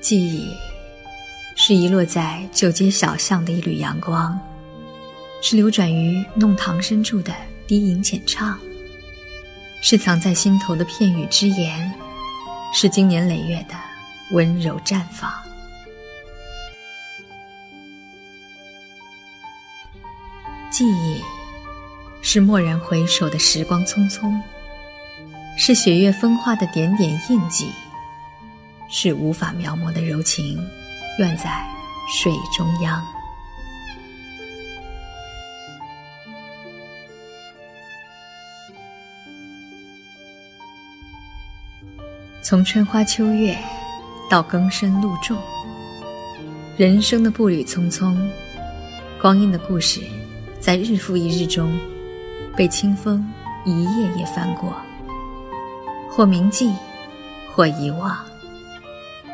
记忆，是遗落在旧街小巷的一缕阳光，是流转于弄堂深处的低吟浅唱，是藏在心头的片语之言，是经年累月的温柔绽放。记忆，是蓦然回首的时光匆匆，是雪月风花的点点印记。是无法描摹的柔情，愿在水中央。从春花秋月到更深露重，人生的步履匆匆，光阴的故事，在日复一日中，被清风一页页翻过，或铭记，或遗忘。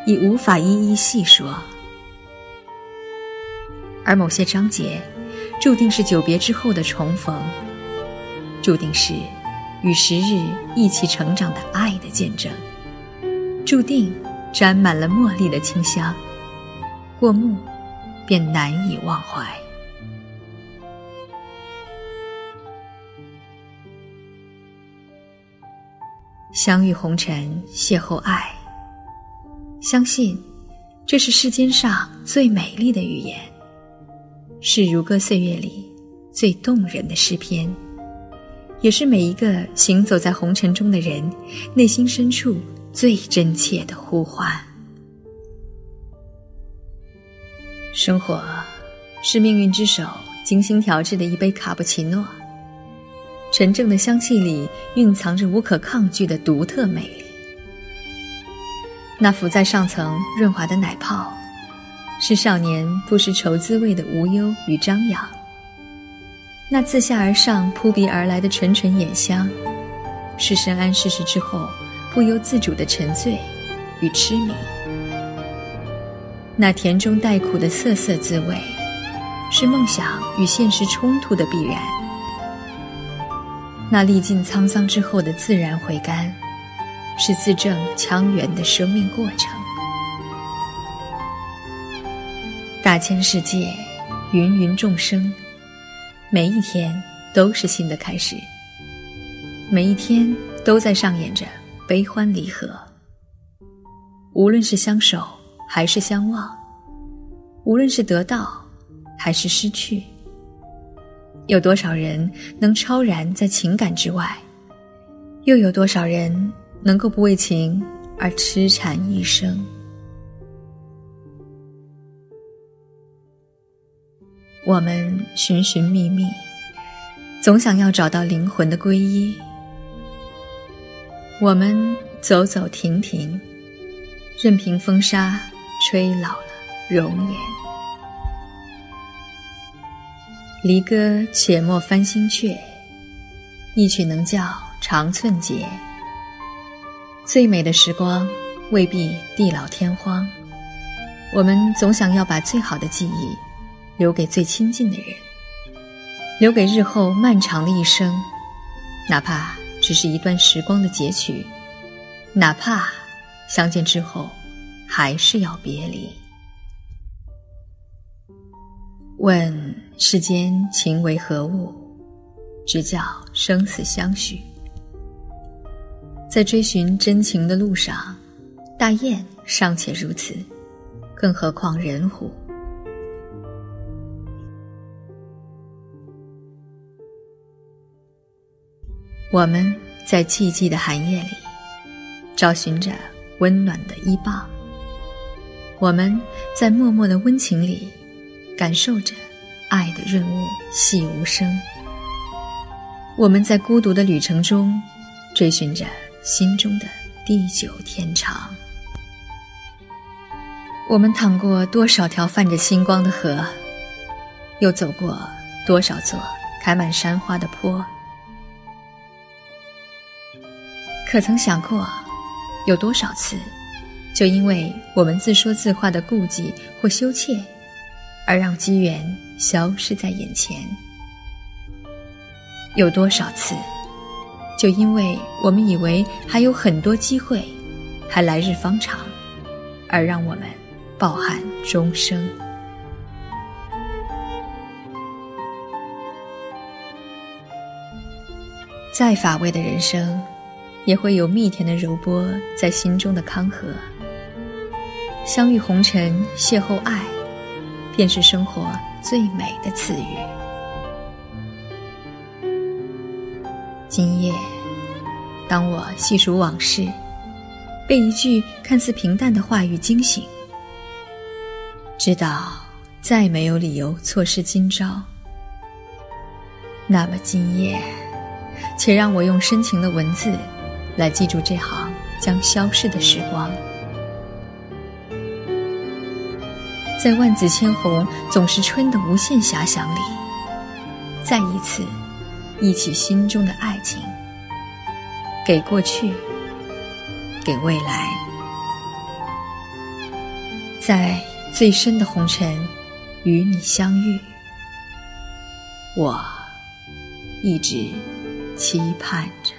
已无法一一细说，而某些章节，注定是久别之后的重逢，注定是与时日一起成长的爱的见证，注定沾满了茉莉的清香，过目便难以忘怀。相遇红尘，邂逅爱。相信，这是世间上最美丽的语言，是如歌岁月里最动人的诗篇，也是每一个行走在红尘中的人内心深处最真切的呼唤。生活，是命运之手精心调制的一杯卡布奇诺，纯正的香气里蕴藏着无可抗拒的独特魅力。那浮在上层润滑的奶泡，是少年不识愁滋味的无忧与张扬；那自下而上扑鼻而来的纯纯眼香，是深谙世事之后不由自主的沉醉与痴迷；那甜中带苦的涩涩滋味，是梦想与现实冲突的必然；那历尽沧桑之后的自然回甘。是自证腔圆的生命过程。大千世界，芸芸众生，每一天都是新的开始。每一天都在上演着悲欢离合。无论是相守还是相望，无论是得到还是失去，有多少人能超然在情感之外？又有多少人？能够不为情而痴缠一生。我们寻寻觅觅，总想要找到灵魂的皈依。我们走走停停，任凭风沙吹老了容颜。离歌且莫翻新阙，一曲能教长寸节。最美的时光未必地老天荒，我们总想要把最好的记忆留给最亲近的人，留给日后漫长的一生，哪怕只是一段时光的截取，哪怕相见之后还是要别离。问世间情为何物，直教生死相许。在追寻真情的路上，大雁尚且如此，更何况人乎？我们在寂寂的寒夜里，找寻着温暖的依傍；我们在默默的温情里，感受着爱的润物细无声；我们在孤独的旅程中，追寻着。心中的地久天长。我们淌过多少条泛着星光的河，又走过多少座开满山花的坡。可曾想过，有多少次，就因为我们自说自话的顾忌或羞怯，而让机缘消失在眼前？有多少次，就因为我们以为还有很多机会，还来日方长，而让我们抱憾终生？再乏味的人生。也会有蜜甜的柔波在心中的康和。相遇红尘，邂逅爱，便是生活最美的赐予。今夜，当我细数往事，被一句看似平淡的话语惊醒，知道再没有理由错失今朝。那么今夜，且让我用深情的文字。来记住这行将消逝的时光，在万紫千红总是春的无限遐想里，再一次忆起心中的爱情，给过去，给未来，在最深的红尘与你相遇，我一直期盼着。